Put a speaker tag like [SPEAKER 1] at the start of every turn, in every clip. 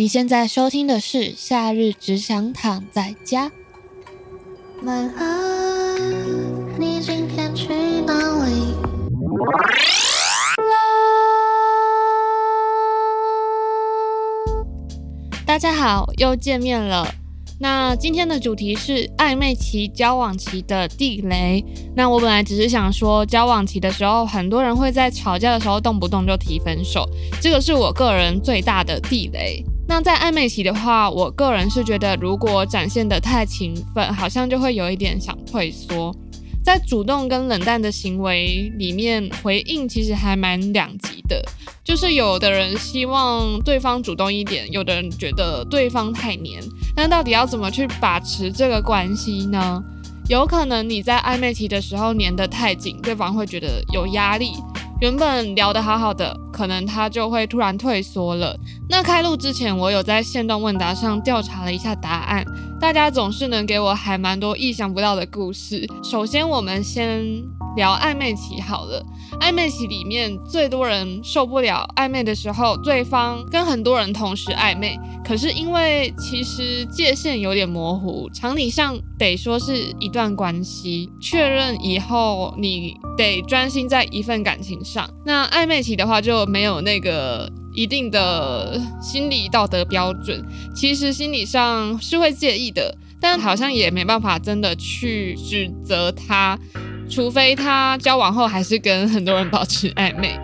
[SPEAKER 1] 你现在收听的是《夏日只想躺在家》。My love，你今天去哪里？大家好，又见面了。那今天的主题是暧昧期、交往期的地雷。那我本来只是想说，交往期的时候，很多人会在吵架的时候动不动就提分手，这个是我个人最大的地雷。那在暧昧期的话，我个人是觉得，如果展现得太勤奋，好像就会有一点想退缩。在主动跟冷淡的行为里面，回应其实还蛮两极的。就是有的人希望对方主动一点，有的人觉得对方太黏。那到底要怎么去把持这个关系呢？有可能你在暧昧期的时候黏得太紧，对方会觉得有压力。原本聊得好好的，可能他就会突然退缩了。那开录之前，我有在线段问答上调查了一下答案，大家总是能给我还蛮多意想不到的故事。首先，我们先聊暧昧期好了。暧昧期里面最多人受不了暧昧的时候，对方跟很多人同时暧昧，可是因为其实界限有点模糊，常理上得说是一段关系，确认以后你得专心在一份感情上。那暧昧期的话就没有那个一定的心理道德标准，其实心理上是会介意的，但好像也没办法真的去指责他。除非他交往后还是跟很多人保持暧昧，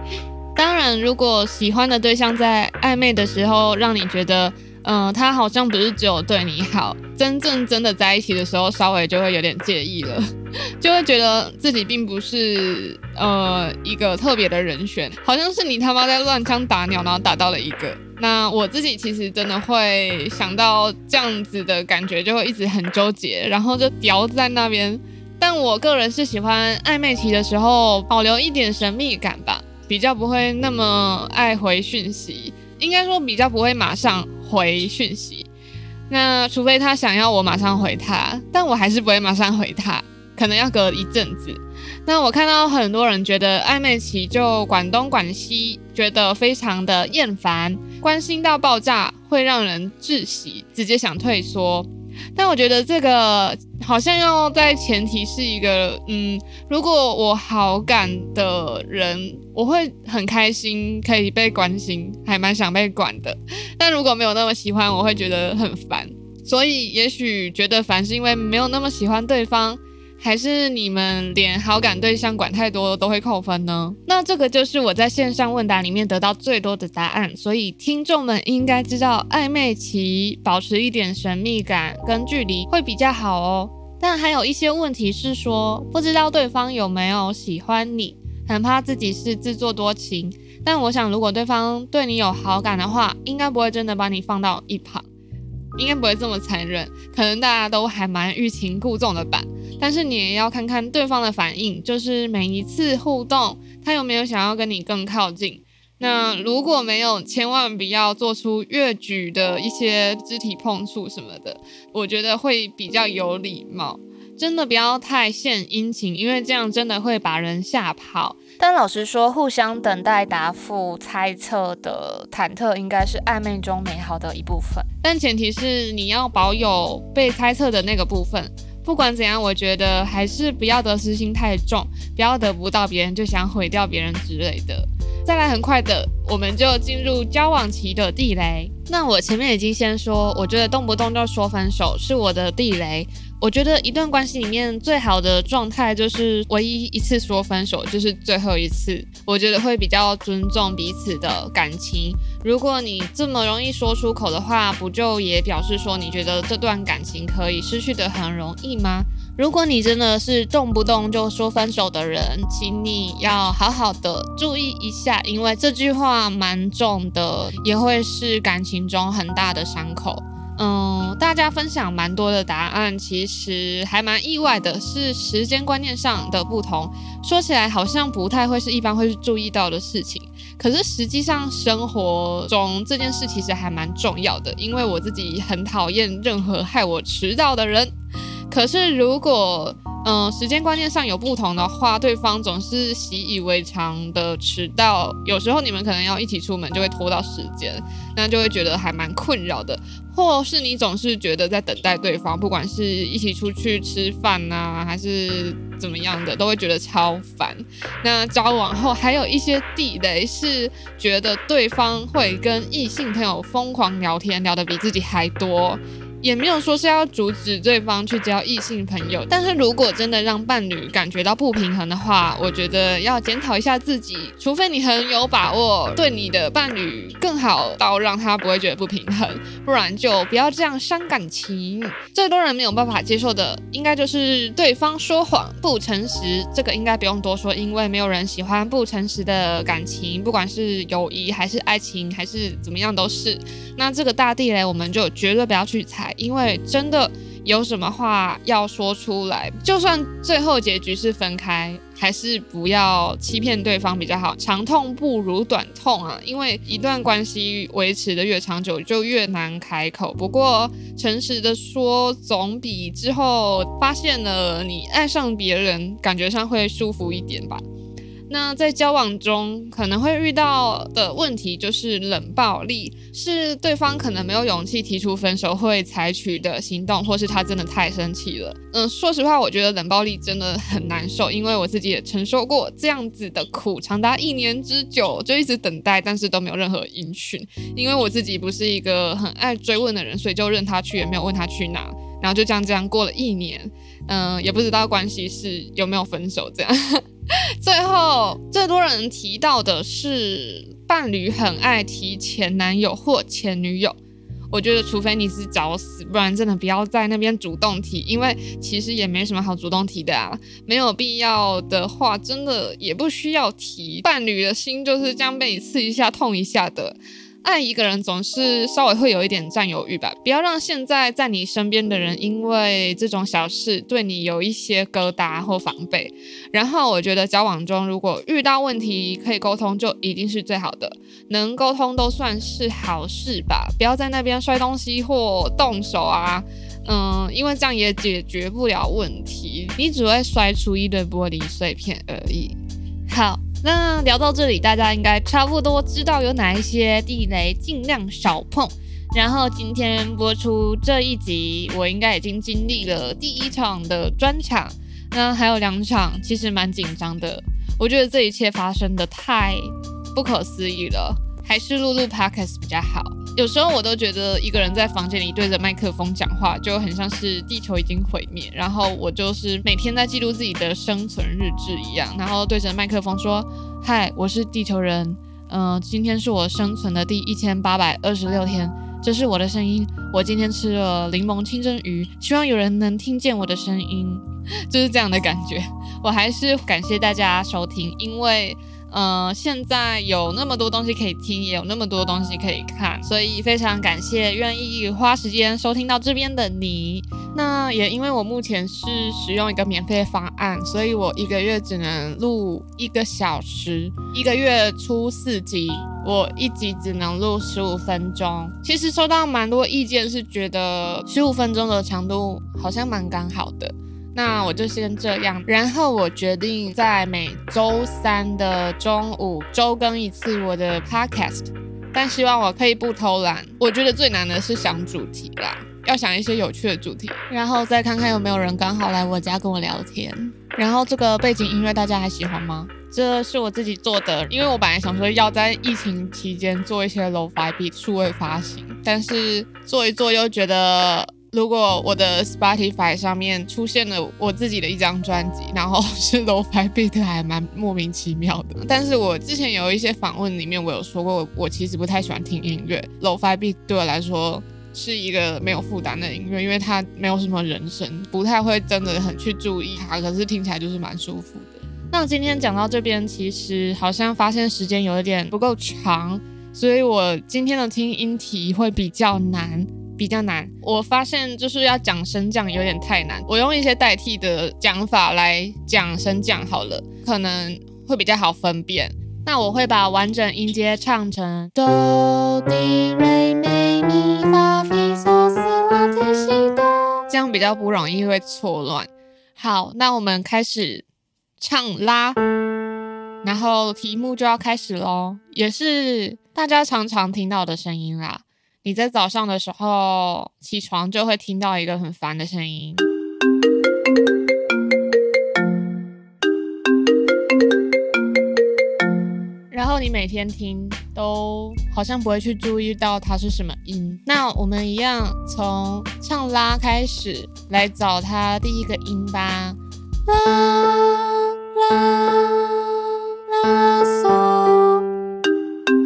[SPEAKER 1] 当然，如果喜欢的对象在暧昧的时候让你觉得，嗯、呃，他好像不是只有对你好，真正真的在一起的时候，稍微就会有点介意了，就会觉得自己并不是呃一个特别的人选，好像是你他妈在乱枪打鸟，然后打到了一个。那我自己其实真的会想到这样子的感觉，就会一直很纠结，然后就吊在那边。但我个人是喜欢暧昧期的时候保留一点神秘感吧，比较不会那么爱回讯息，应该说比较不会马上回讯息。那除非他想要我马上回他，但我还是不会马上回他，可能要隔一阵子。那我看到很多人觉得暧昧期就管东管西，觉得非常的厌烦，关心到爆炸，会让人窒息，直接想退缩。但我觉得这个好像要在前提是一个，嗯，如果我好感的人，我会很开心可以被关心，还蛮想被管的。但如果没有那么喜欢，我会觉得很烦。所以也许觉得烦是因为没有那么喜欢对方。还是你们连好感对象管太多都会扣分呢？那这个就是我在线上问答里面得到最多的答案，所以听众们应该知道暧昧期保持一点神秘感跟距离会比较好哦。但还有一些问题是说不知道对方有没有喜欢你，很怕自己是自作多情。但我想如果对方对你有好感的话，应该不会真的把你放到一旁，应该不会这么残忍。可能大家都还蛮欲擒故纵的吧。但是你也要看看对方的反应，就是每一次互动，他有没有想要跟你更靠近。那如果没有，千万不要做出越举的一些肢体碰触什么的，我觉得会比较有礼貌。真的不要太献殷勤，因为这样真的会把人吓跑。但老实说，互相等待答复、猜测的忐忑，应该是暧昧中美好的一部分。但前提是你要保有被猜测的那个部分。不管怎样，我觉得还是不要得失心太重，不要得不到别人就想毁掉别人之类的。再来，很快的，我们就进入交往期的地雷。那我前面已经先说，我觉得动不动就说分手是我的地雷。我觉得一段关系里面最好的状态就是唯一一次说分手就是最后一次，我觉得会比较尊重彼此的感情。如果你这么容易说出口的话，不就也表示说你觉得这段感情可以失去的很容易吗？如果你真的是动不动就说分手的人，请你要好好的注意一下，因为这句话蛮重的，也会是感情中很大的伤口。嗯，大家分享蛮多的答案，其实还蛮意外的，是时间观念上的不同。说起来好像不太会是一般会注意到的事情，可是实际上生活中这件事其实还蛮重要的，因为我自己很讨厌任何害我迟到的人。可是如果嗯，时间观念上有不同的话，对方总是习以为常的迟到，有时候你们可能要一起出门，就会拖到时间，那就会觉得还蛮困扰的。或是你总是觉得在等待对方，不管是一起出去吃饭呐、啊，还是怎么样的，都会觉得超烦。那交往后还有一些地雷是觉得对方会跟异性朋友疯狂聊天，聊得比自己还多。也没有说是要阻止对方去交异性朋友，但是如果真的让伴侣感觉到不平衡的话，我觉得要检讨一下自己，除非你很有把握对你的伴侣更好到让他不会觉得不平衡，不然就不要这样伤感情。最多人没有办法接受的，应该就是对方说谎不诚实，这个应该不用多说，因为没有人喜欢不诚实的感情，不管是友谊还是爱情还是怎么样都是。那这个大地雷我们就绝对不要去踩。因为真的有什么话要说出来，就算最后结局是分开，还是不要欺骗对方比较好。长痛不如短痛啊！因为一段关系维持的越长久，就越难开口。不过诚实的说，总比之后发现了你爱上别人，感觉上会舒服一点吧。那在交往中可能会遇到的问题就是冷暴力，是对方可能没有勇气提出分手会采取的行动，或是他真的太生气了。嗯，说实话，我觉得冷暴力真的很难受，因为我自己也承受过这样子的苦，长达一年之久，就一直等待，但是都没有任何音讯。因为我自己不是一个很爱追问的人，所以就任他去，也没有问他去哪，然后就这样这样过了一年，嗯，也不知道关系是有没有分手这样。最后，最多人提到的是伴侣很爱提前男友或前女友。我觉得，除非你是找死，不然真的不要在那边主动提，因为其实也没什么好主动提的啊。没有必要的话，真的也不需要提。伴侣的心就是这样被你刺一下痛一下的。爱一个人总是稍微会有一点占有欲吧，不要让现在在你身边的人因为这种小事对你有一些疙瘩或防备。然后我觉得交往中如果遇到问题可以沟通，就一定是最好的，能沟通都算是好事吧。不要在那边摔东西或动手啊，嗯，因为这样也解决不了问题，你只会摔出一堆玻璃碎片而已。好。那聊到这里，大家应该差不多知道有哪一些地雷，尽量少碰。然后今天播出这一集，我应该已经经历了第一场的专场，那还有两场，其实蛮紧张的。我觉得这一切发生的太不可思议了。还是录录 podcast 比较好。有时候我都觉得一个人在房间里对着麦克风讲话，就很像是地球已经毁灭，然后我就是每天在记录自己的生存日志一样，然后对着麦克风说：“嗨，我是地球人，嗯、今天是我生存的第一千八百二十六天，这是我的声音。我今天吃了柠檬清蒸鱼，希望有人能听见我的声音，就是这样的感觉。我还是感谢大家收听，因为。嗯、呃，现在有那么多东西可以听，也有那么多东西可以看，所以非常感谢愿意花时间收听到这边的你。那也因为我目前是使用一个免费方案，所以我一个月只能录一个小时，一个月出四集，我一集只能录十五分钟。其实收到蛮多意见，是觉得十五分钟的长度好像蛮刚好的。那我就先这样，然后我决定在每周三的中午周更一次我的 podcast，但希望我可以不偷懒。我觉得最难的是想主题啦，要想一些有趣的主题，然后再看看有没有人刚好来我家跟我聊天。然后这个背景音乐大家还喜欢吗？这是我自己做的，因为我本来想说要在疫情期间做一些 low five beat 数位发行，但是做一做又觉得。如果我的 Spotify 上面出现了我自己的一张专辑，然后是 Lo-Fi Beat，还蛮莫名其妙的。但是我之前有一些访问里面，我有说过，我其实不太喜欢听音乐。Lo-Fi Beat 对我来说是一个没有负担的音乐，因为它没有什么人声，不太会真的很去注意它，可是听起来就是蛮舒服的。那今天讲到这边，其实好像发现时间有一点不够长，所以我今天的听音题会比较难。比较难，我发现就是要讲升降有点太难，我用一些代替的讲法来讲升降好了，可能会比较好分辨。那我会把完整音阶唱成哆、滴、瑞、咪、咪、发、咪、嗦、西、拉、提、西、哆，这样比比较不容易会错乱。好，那我们开始唱啦，然后题目就要开始喽，也是大家常常听到的声音啦。你在早上的时候起床就会听到一个很烦的声音。然后你每天听都好像不会去注意到它是什么音。那我们一样从唱拉开始来找它第一个音吧。拉拉拉嗦，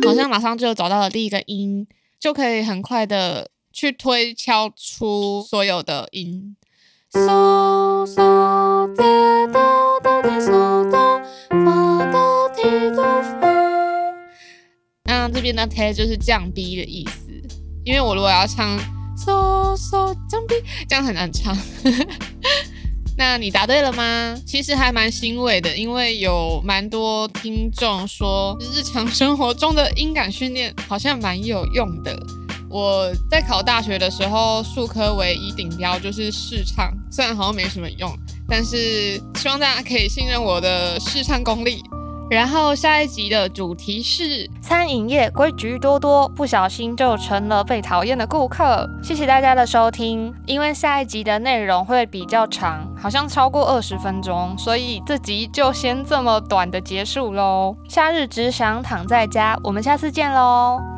[SPEAKER 1] 好像马上就找到了第一个音，就可以很快的去推敲出所有的音。嗦嗦跌哆哆跌嗦哆发哆提哆发。那这边的 T 就是降 B 的意思，因为我如果要唱 so so 降 B，这样很难唱。那你答对了吗？其实还蛮欣慰的，因为有蛮多听众说，日常生活中的音感训练好像蛮有用的。我在考大学的时候，数科唯一顶标就是试唱，虽然好像没什么用，但是希望大家可以信任我的试唱功力。然后下一集的主题是餐饮业规矩多多，不小心就成了被讨厌的顾客。谢谢大家的收听，因为下一集的内容会比较长，好像超过二十分钟，所以这集就先这么短的结束喽。夏日只想躺在家，我们下次见喽。